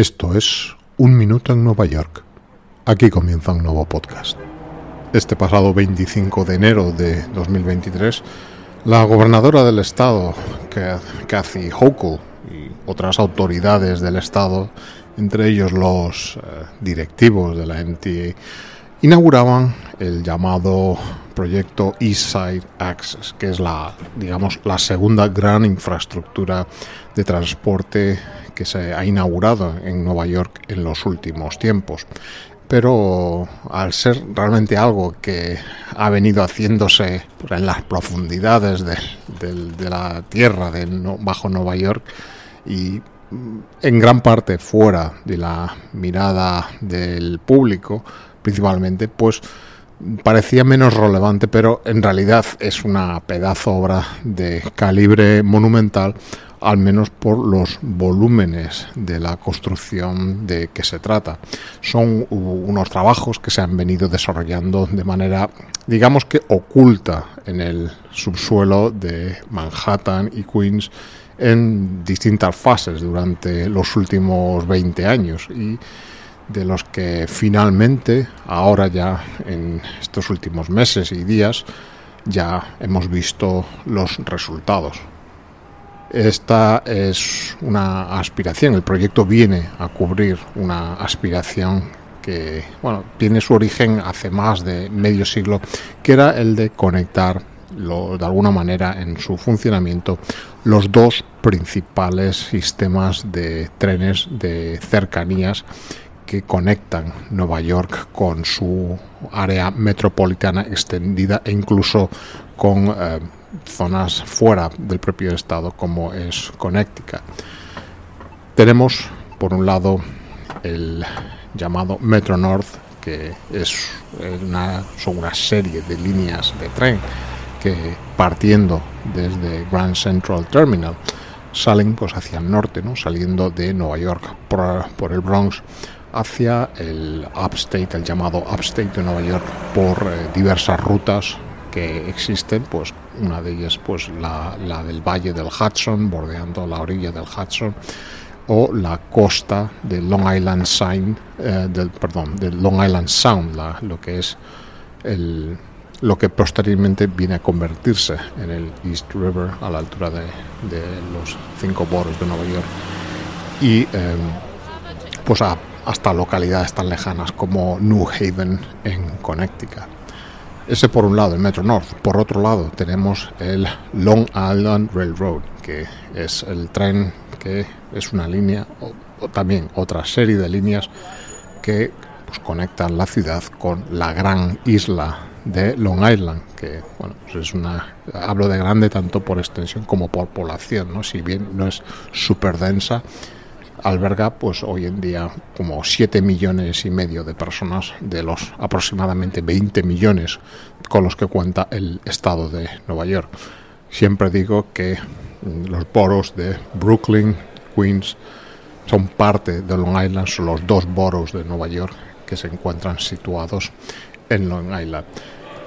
Esto es Un Minuto en Nueva York. Aquí comienza un nuevo podcast. Este pasado 25 de enero de 2023, la gobernadora del estado, Kathy Hochul, y otras autoridades del estado, entre ellos los eh, directivos de la NTA, inauguraban el llamado proyecto East Side Access, que es la, digamos, la segunda gran infraestructura de transporte que se ha inaugurado en Nueva York en los últimos tiempos. Pero al ser realmente algo que ha venido haciéndose en las profundidades de, la tierra de bajo Nueva York y en gran parte fuera de la mirada del público, principalmente, pues parecía menos relevante, pero en realidad es una pedazo obra de calibre monumental, al menos por los volúmenes de la construcción de que se trata. Son unos trabajos que se han venido desarrollando de manera, digamos que oculta en el subsuelo de Manhattan y Queens en distintas fases durante los últimos 20 años de los que finalmente, ahora ya en estos últimos meses y días, ya hemos visto los resultados. Esta es una aspiración, el proyecto viene a cubrir una aspiración que bueno, tiene su origen hace más de medio siglo, que era el de conectar de alguna manera en su funcionamiento los dos principales sistemas de trenes de cercanías que conectan Nueva York con su área metropolitana extendida e incluso con eh, zonas fuera del propio estado como es Connecticut. Tenemos por un lado el llamado Metro North que es una, son una serie de líneas de tren que partiendo desde Grand Central Terminal salen pues hacia el norte, ¿no? saliendo de Nueva York por el Bronx hacia el upstate, el llamado upstate de Nueva York, por eh, diversas rutas que existen, pues una de ellas pues la, del Valle del Hudson, bordeando la orilla del Hudson, o la costa de Long Island Sound, eh, del, perdón, de Long Island Sound, lo que es el, lo que posteriormente viene a convertirse en el East River a la altura de, los cinco boros de Nueva York. Y eh, pues a hasta localidades tan lejanas como New Haven en Connecticut. Ese por un lado, el Metro North. Por otro lado, tenemos el Long Island Railroad, que es el tren que es una línea, o, también otra serie de líneas que pues, conectan la ciudad con la gran isla de Long Island, que bueno, pues es una, hablo de grande tanto por extensión como por población, ¿no? si bien no es súper densa, alberga pues hoy en día como 7 millones y medio de personas de los aproximadamente 20 millones con los que cuenta el estado de Nueva York. Siempre digo que los boros de Brooklyn, Queens, son parte de Long Island, son los dos boros de Nueva York que se encuentran situados en Long Island.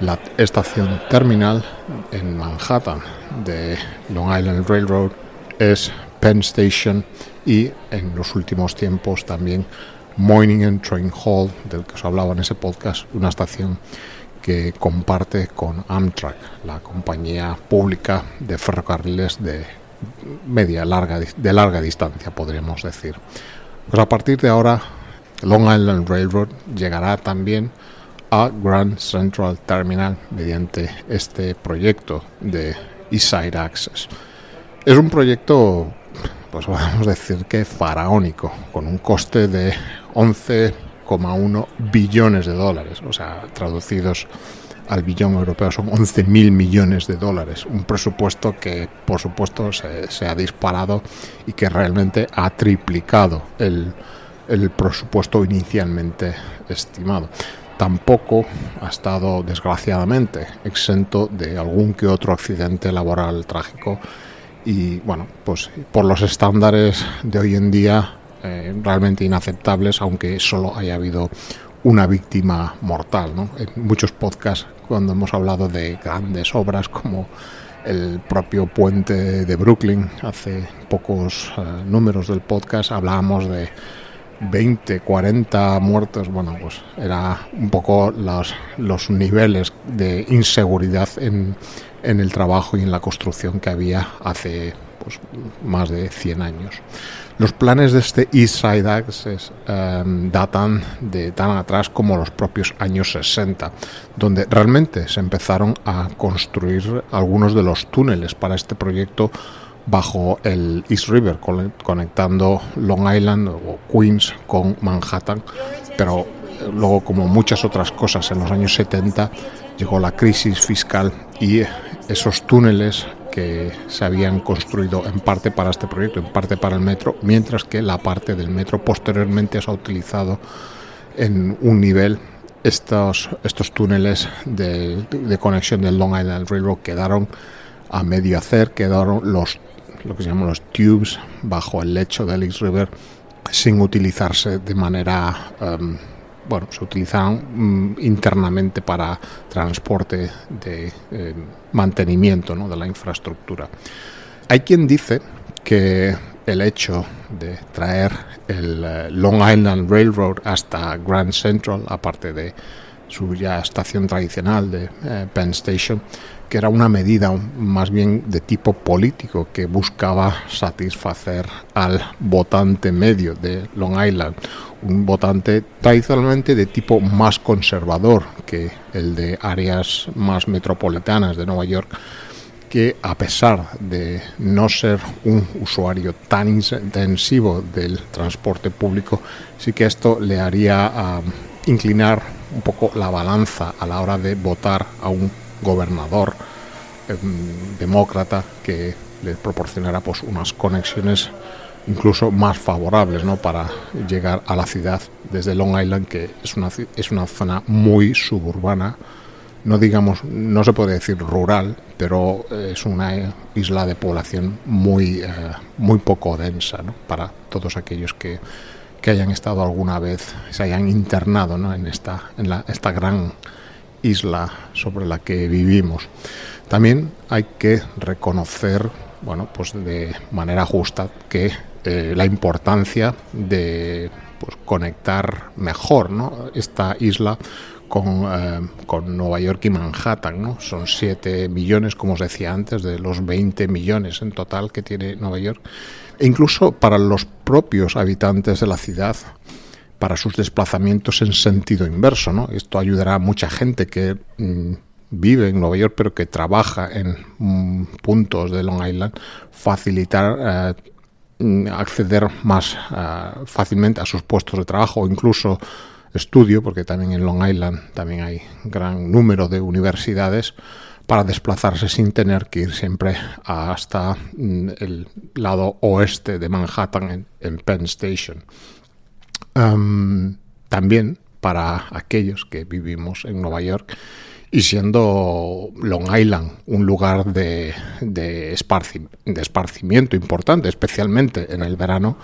La estación terminal en Manhattan de Long Island Railroad es Penn Station y en los últimos tiempos también Moynihan Train Hall, del que os hablaba en ese podcast, una estación que comparte con Amtrak, la compañía pública de ferrocarriles de media larga de larga distancia, podríamos decir. Pues a partir de ahora Long Island Railroad llegará también a Grand Central Terminal mediante este proyecto de East Side Access. Es un proyecto pues podemos decir que faraónico, con un coste de 11,1 billones de dólares, o sea, traducidos al billón europeo son 11.000 millones de dólares, un presupuesto que por supuesto se, ha disparado y que realmente ha triplicado el, el presupuesto inicialmente estimado. Tampoco ha estado desgraciadamente exento de algún que otro accidente laboral trágico y bueno, pues por los estándares de hoy en día eh, realmente inaceptables, aunque solo haya habido una víctima mortal. ¿no? En muchos podcasts, cuando hemos hablado de grandes obras como el propio puente de Brooklyn, hace pocos eh, números del podcast hablábamos de 20, 40 muertos, bueno, pues era un poco los, los niveles de inseguridad en, en el trabajo y en la construcción que había hace pues, más de 100 años. Los planes de este East Side Access em, datan de tan atrás como los propios años 60, donde realmente se empezaron a construir algunos de los túneles para este proyecto bajo el East River, conectando Long Island o Queens con Manhattan, pero eh, luego como muchas otras cosas en los años 70 llegó la crisis fiscal y esos túneles que se habían construido en parte para este proyecto, en parte para el metro, mientras que la parte del metro posteriormente se ha utilizado en un nivel. Estos, estos túneles de, conexión del Long Island Railroad quedaron a medio hacer, quedaron los lo que se llaman los tubes bajo el lecho del East River sin utilizarse de manera um, bueno, se utilizan mm, internamente para transporte de eh, mantenimiento de la infraestructura. Hay quien dice que el hecho de traer el eh, Long Island Railroad hasta Grand Central, aparte de su ya estación tradicional de eh, Penn Station, que era una medida más bien de tipo político que buscaba satisfacer al votante medio de Long Island, un votante tradicionalmente de tipo más conservador que el de áreas más metropolitanas de Nueva York, que a pesar de no ser un usuario tan intensivo del transporte público, sí que esto le haría ah, inclinar un poco la balanza a la hora de votar a un gobernador em, demócrata que le proporcionara pues unas conexiones incluso más favorables ¿no? para llegar a la ciudad desde Long Island que es una, es una zona muy suburbana no digamos no se puede decir rural pero es una isla de población muy eh, muy poco densa ¿no? para todos aquellos que, que hayan estado alguna vez se hayan internado ¿no? en esta en la, esta gran isla sobre la que vivimos. También hay que reconocer, bueno, pues de manera justa que eh, la importancia de pues, conectar mejor ¿no? esta isla con, eh, con, Nueva York y Manhattan. ¿no? Son 7 millones, como os decía antes, de los 20 millones en total que tiene Nueva York. E incluso para los propios habitantes de la ciudad, para sus desplazamientos en sentido inverso. ¿no? Esto ayudará a mucha gente que mm, vive en Nueva York pero que trabaja en mm, puntos de Long Island, facilitar eh, mm, acceder más eh, fácilmente a sus puestos de trabajo o incluso estudio, porque también en Long Island también hay gran número de universidades para desplazarse sin tener que ir siempre hasta el lado oeste de Manhattan en Penn Station. También para aquellos que vivimos en Nueva York y siendo Long Island un lugar de, de, esparcimiento importante, especialmente en el verano,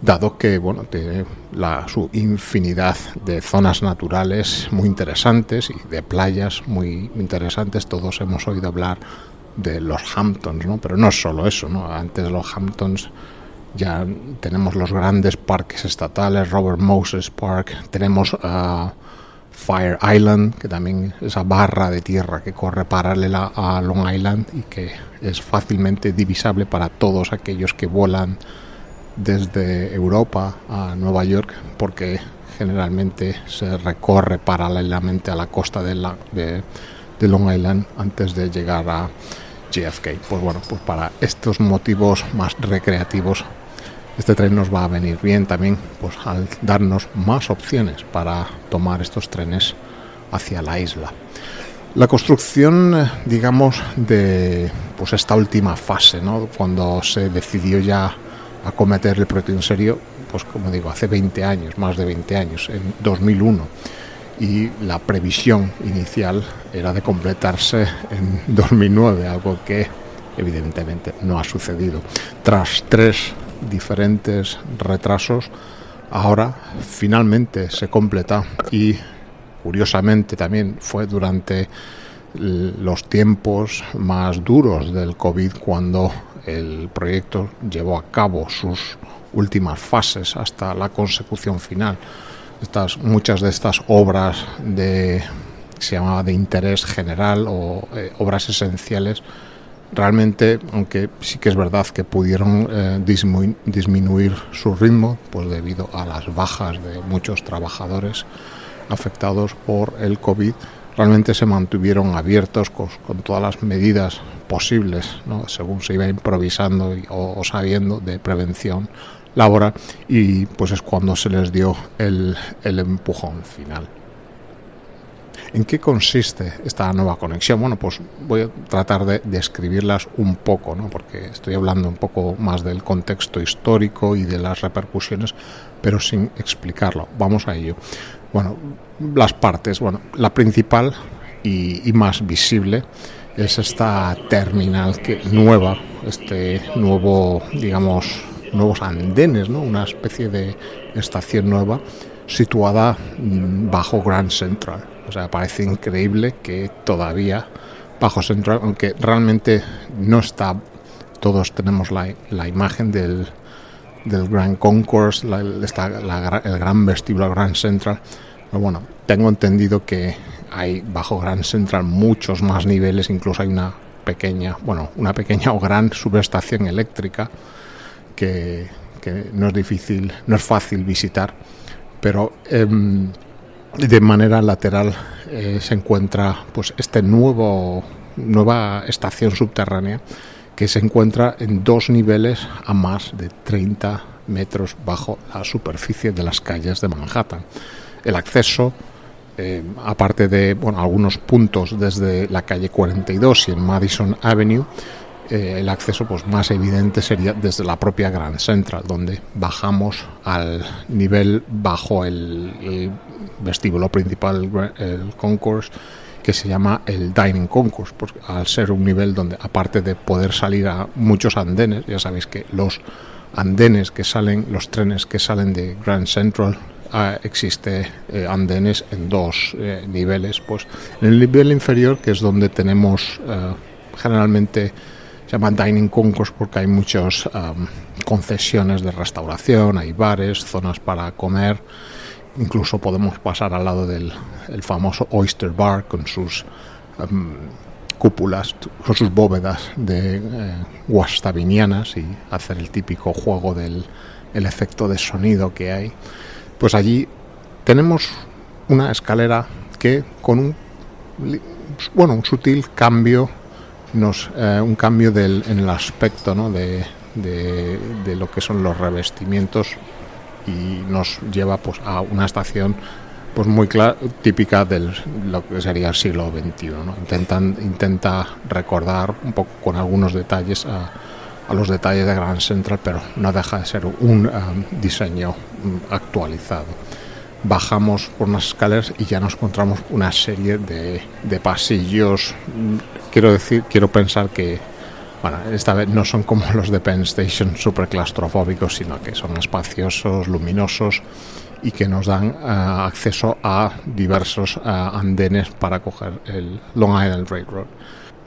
dado que bueno, tiene la, su infinidad de zonas naturales muy interesantes y de playas muy interesantes. Todos hemos oído hablar de los Hamptons, ¿no? pero no es solo eso. ¿no? Antes de los Hamptons ya tenemos los grandes parques estatales, Robert Moses Park, tenemos uh, Fire Island, que también es esa barra de tierra que corre paralela a Long Island y que es fácilmente divisable para todos aquellos que vuelan desde Europa a Nueva York, porque generalmente se recorre paralelamente a la costa de, la, de, de Long Island antes de llegar a JFK. Pues bueno, pues para estos motivos más recreativos este tren nos va a venir bien también pues, al darnos más opciones para tomar estos trenes hacia la isla. La construcción, digamos, de pues esta última fase, ¿no? cuando se decidió ya acometer el proyecto en serio, pues como digo, hace 20 años, más de 20 años, en 2001. Y la previsión inicial era de completarse en 2009, algo que evidentemente no ha sucedido. Tras tres diferentes retrasos, ahora finalmente se completa y curiosamente también fue durante los tiempos más duros del COVID cuando el proyecto llevó a cabo sus últimas fases hasta la consecución final. Estas, muchas de estas obras de se llamaba de interés general o eh, obras esenciales realmente, aunque sí que es verdad que pudieron eh, disminuir su ritmo, pues debido a las bajas de muchos trabajadores afectados por el COVID, realmente se mantuvieron abiertos con, todas las medidas posibles, según se iba improvisando o, sabiendo de prevención laboral, y pues es cuando se les dio el empujón final. ¿En qué consiste esta nueva conexión? Bueno, pues voy a tratar de describirlas un poco, ¿no? porque estoy hablando un poco más del contexto histórico y de las repercusiones, pero sin explicarlo. Vamos a ello. Bueno, las partes. Bueno, la principal y, más visible es esta terminal que nueva, este nuevo, digamos, nuevos andenes, ¿no? Una especie de estación nueva situada mm, bajo Grand Central o sea, parece increíble que todavía bajo Central, aunque realmente no está, todos tenemos la, la imagen del, del Grand Concourse, el gran vestíbulo Grand Central. Pero bueno, tengo entendido que hay bajo Grand Central muchos más niveles, incluso hay una pequeña, bueno, una pequeña o gran subestación eléctrica que, que no es difícil, no es fácil visitar, pero em, de manera lateral eh, se encuentra pues este nuevo nueva estación subterránea que se encuentra en dos niveles a más de 30 metros bajo la superficie de las calles de Manhattan. El acceso, eh, aparte de bueno, algunos puntos desde la calle 42 y en Madison Avenue, eh, el acceso pues, más evidente sería desde la propia Grand Central, donde bajamos al nivel bajo el, vestíbulo principal, el concourse, que se llama el Dining Concourse, porque al ser un nivel donde, aparte de poder salir a muchos andenes, ya sabéis que los andenes que salen, los trenes que salen de Grand Central, ah, existe eh, andenes en dos eh, niveles. Pues en el nivel inferior, que es donde tenemos generalmente se llama Dining Concourse porque hay muchas concesiones de restauración, hay bares, zonas para comer. Incluso podemos pasar al lado del famoso Oyster Bar con sus cúpulas, con sus bóvedas de eh, guastavinianas y hacer el típico juego del el efecto de sonido que hay. Pues allí tenemos una escalera que con un bueno, un sutil cambio nos, eh, un cambio del, en el aspecto ¿no? de, de, lo que son los revestimientos y nos lleva pues, a una estación pues muy típica de lo que sería el siglo XXI. ¿no? Intentan, intenta recordar un poco con algunos detalles a, a, los detalles de Grand Central, pero no deja de ser un eh, diseño mm, actualizado bajamos por unas escaleras y ya nos encontramos una serie de, de pasillos. Quiero decir, quiero pensar que, bueno, esta vez no son como los de Penn Station super claustrofóbicos, sino que son espaciosos, luminosos y que nos dan eh, acceso a diversos eh, andenes para coger el Long Island Railroad.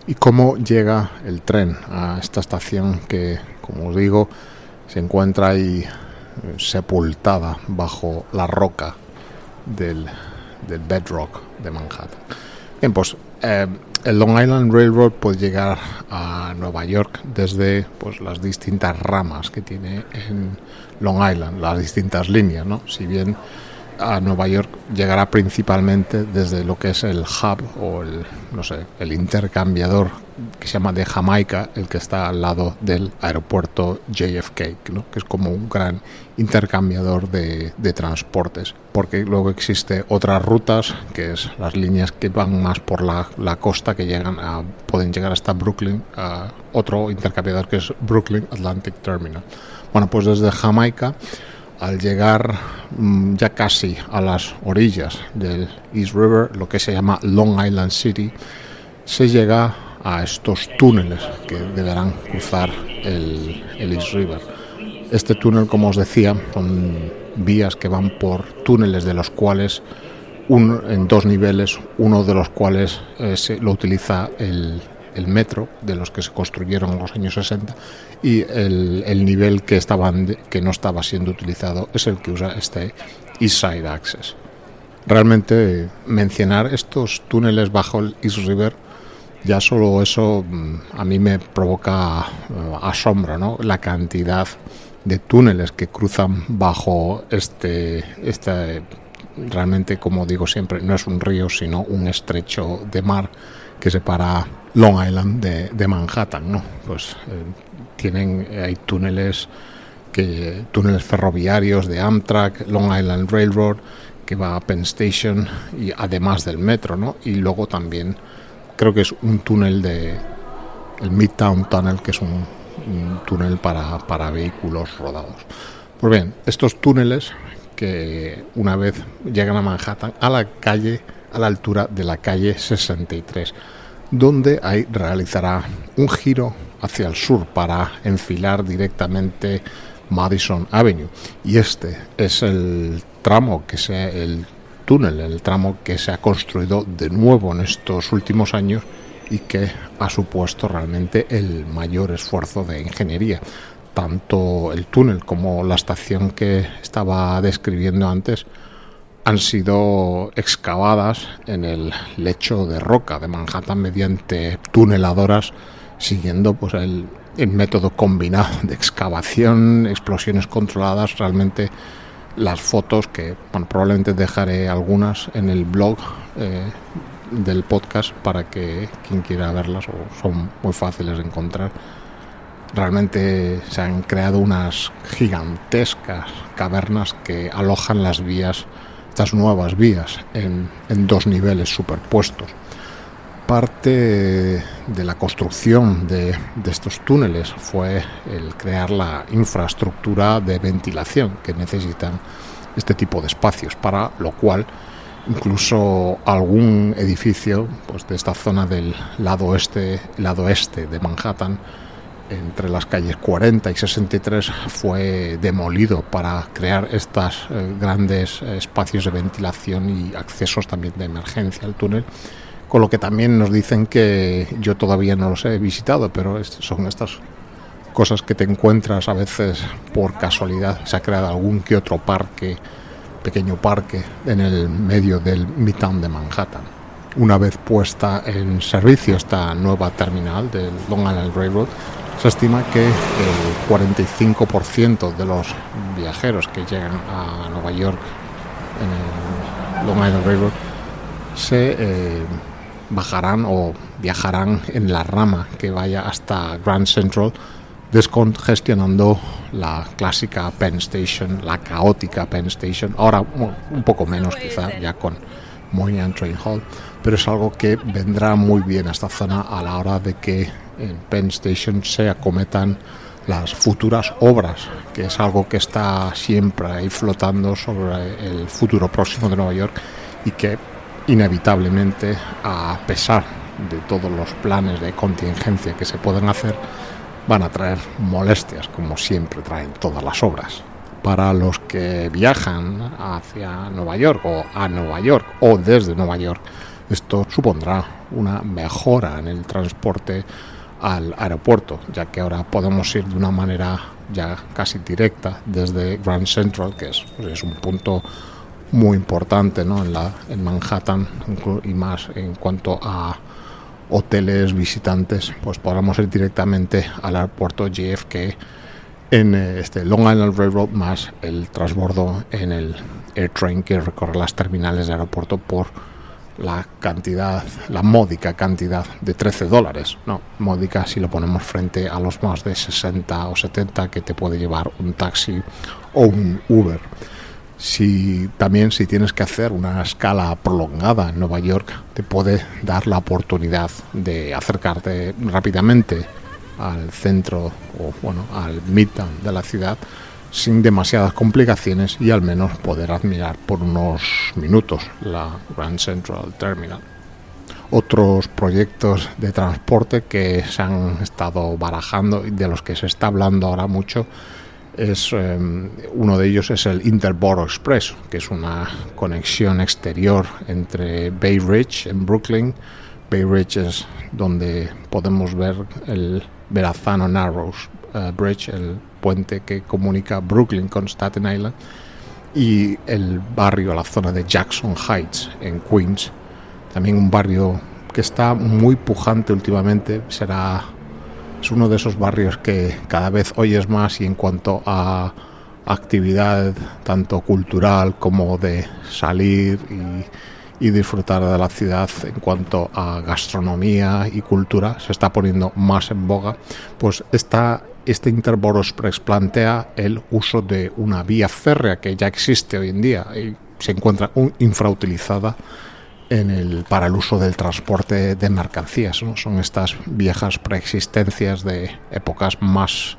¿Y cómo llega el tren a esta estación que, como os digo, se encuentra ahí eh, sepultada bajo la roca del, bedrock de Manhattan. Bien, pues eh, el Long Island Railroad puede llegar a Nueva York desde pues, las distintas ramas que tiene en Long Island, las distintas líneas, ¿no? Si bien a Nueva York llegará principalmente desde lo que es el hub o el, no sé, el intercambiador que se llama de Jamaica, el que está al lado del aeropuerto JFK, ¿no? que es como un gran intercambiador de, de, transportes, porque luego existe otras rutas, que es las líneas que van más por la, la costa, que llegan a, pueden llegar hasta Brooklyn, a otro intercambiador que es Brooklyn Atlantic Terminal. Bueno, pues desde Jamaica al llegar mm, ya casi a las orillas del East River, lo que se llama Long Island City, se llega a estos túneles que deberán cruzar el, East River. Este túnel, como os decía, son vías que van por túneles de los cuales en dos niveles, uno de los cuales eh, se, lo utiliza el, el metro, de los que se construyeron en los años 60, y el, el nivel que, estaban, que no estaba siendo utilizado es el que usa este East Side Access. Realmente mencionar estos túneles bajo el East River, ya solo eso mm, a mí me provoca eh, asombro, ¿no? La cantidad de túneles que cruzan bajo este, este realmente como digo siempre no es un río sino un estrecho de mar que separa Long Island de, Manhattan no pues eh, tienen hay túneles que túneles ferroviarios de Amtrak Long Island Railroad que va a Penn Station y además del metro no y luego también creo que es un túnel de el Midtown Tunnel que es un un túnel para, para vehículos rodados. Pues bien, estos túneles que una vez llegan a Manhattan, a la calle, a la altura de la calle 63, donde ahí realizará un giro hacia el sur para enfilar directamente Madison Avenue. Y este es el tramo que se, el túnel, el tramo que se ha construido de nuevo en estos últimos años y que ha supuesto realmente el mayor esfuerzo de ingeniería. Tanto el túnel como la estación que estaba describiendo antes han sido excavadas en el lecho de roca de Manhattan mediante tuneladoras siguiendo pues el, método combinado de excavación, explosiones controladas, realmente las fotos que bueno, probablemente dejaré algunas en el blog eh, del podcast para que quien quiera verlas o son muy fáciles de encontrar. Realmente se han creado unas gigantescas cavernas que alojan las vías, estas nuevas vías, en, dos niveles superpuestos. Parte de la construcción de, de estos túneles fue el crear la infraestructura de ventilación que necesitan este tipo de espacios, para lo cual incluso algún edificio pues, de esta zona del lado oeste, lado este de Manhattan, entre las calles 40 y 63, fue demolido para crear estos eh, grandes espacios de ventilación y accesos también de emergencia al túnel. Con lo que también nos dicen que yo todavía no los he visitado, pero son estas cosas que te encuentras a veces por casualidad. Se ha creado algún que otro parque pequeño parque en el medio del Midtown de Manhattan. Una vez puesta en servicio esta nueva terminal del Long Island Railroad, se estima que el 45% de los viajeros que llegan a Nueva York en el Long Island Railroad se eh, bajarán o viajarán en la rama que vaya hasta Grand Central descongestionando la clásica Penn Station, la caótica Penn Station, ahora un poco menos quizá ya con Moynihan Train Hall, pero es algo que vendrá muy bien a esta zona a la hora de que en Penn Station se acometan las futuras obras, que es algo que está siempre ahí flotando sobre el futuro próximo de Nueva York y que inevitablemente, a pesar de todos los planes de contingencia que se pueden hacer, van a traer molestias, como siempre traen todas las obras. Para los que viajan hacia Nueva York o a Nueva York o desde Nueva York, esto supondrá una mejora en el transporte al aeropuerto, ya que ahora podemos ir de una manera ya casi directa desde Grand Central, que es, pues es un punto muy importante ¿no? en, la, en Manhattan y más en cuanto a hoteles, visitantes, pues podamos ir directamente al aeropuerto JFK en eh, este Long Island Railroad más el transbordo en el AirTrain que recorre las terminales de aeropuerto por la cantidad, la módica cantidad de 13 dólares. No, módica si lo ponemos frente a los más de 60 o 70 que te puede llevar un taxi o un Uber si también si tienes que hacer una escala prolongada en Nueva York te puede dar la oportunidad de acercarte rápidamente al centro o bueno al midtown de la ciudad sin demasiadas complicaciones y al menos poder admirar por unos minutos la Grand Central Terminal. Otros proyectos de transporte que se han estado barajando y de los que se está hablando ahora mucho es em, uno de ellos es el Interborough Express, que es una conexión exterior entre Bay Ridge en Brooklyn Bay Ridge es donde podemos ver el Verrazano Narrows eh, Bridge, el puente que comunica Brooklyn con Staten Island, y el barrio, la zona de Jackson Heights en Queens, también un barrio que está muy pujante últimamente, será es uno de esos barrios que cada vez oyes más y en cuanto a actividad tanto cultural como de salir y, y, disfrutar de la ciudad en cuanto a gastronomía y cultura se está poniendo más en boga, pues está este Interboros Express plantea el uso de una vía férrea que ya existe hoy en día y se encuentra infrautilizada en el, para el uso del transporte de mercancías. Son estas viejas preexistencias de épocas más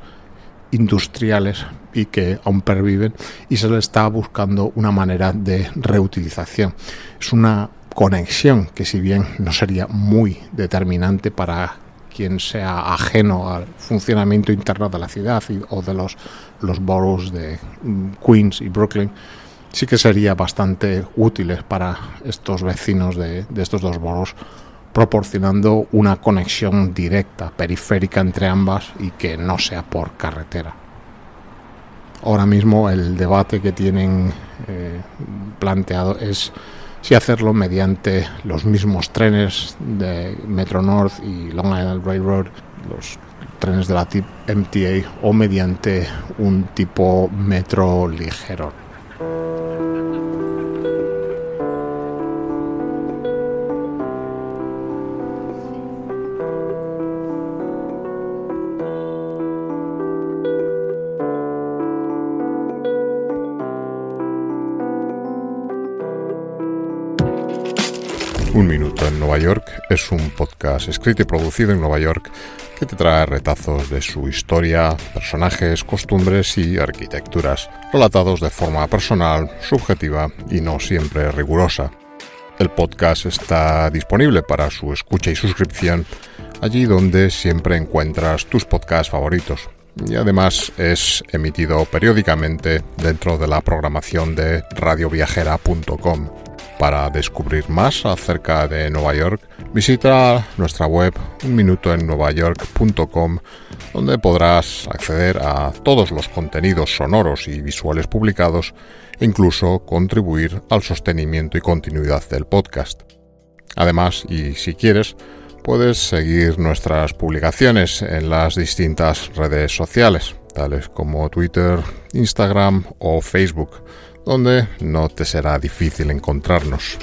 industriales y que aún perviven y se le está buscando una manera de reutilización. Es una conexión que si bien no sería muy determinante para quien sea ajeno al funcionamiento interno de la ciudad o de los, los boroughs de mm, Queens y Brooklyn, sí que sería bastante útiles para estos vecinos de, de estos dos boroughs, proporcionando una conexión directa, periférica entre ambas y que no sea por carretera. Ahora mismo el debate que tienen eh, planteado es si hacerlo mediante los mismos trenes de Metro North y Long Island Railroad, los trenes de la tip MTA, o mediante un tipo metro ligero. Un Minuto en Nueva York es un podcast escrito y producido en Nueva York que te trae retazos de su historia, personajes, costumbres y arquitecturas, relatados de forma personal, subjetiva y no siempre rigurosa. El podcast está disponible para su escucha y suscripción allí donde siempre encuentras tus podcasts favoritos. Y además es emitido periódicamente dentro de la programación de radioviajera.com. Para descubrir más acerca de Nueva York, visita nuestra web unminutoennuevayork.com donde podrás acceder a todos los contenidos sonoros y visuales publicados e incluso contribuir al sostenimiento y continuidad del podcast. Además, y si quieres, puedes seguir nuestras publicaciones en las distintas redes sociales, tales como Twitter, Instagram o Facebook donde no te será difícil encontrarnos.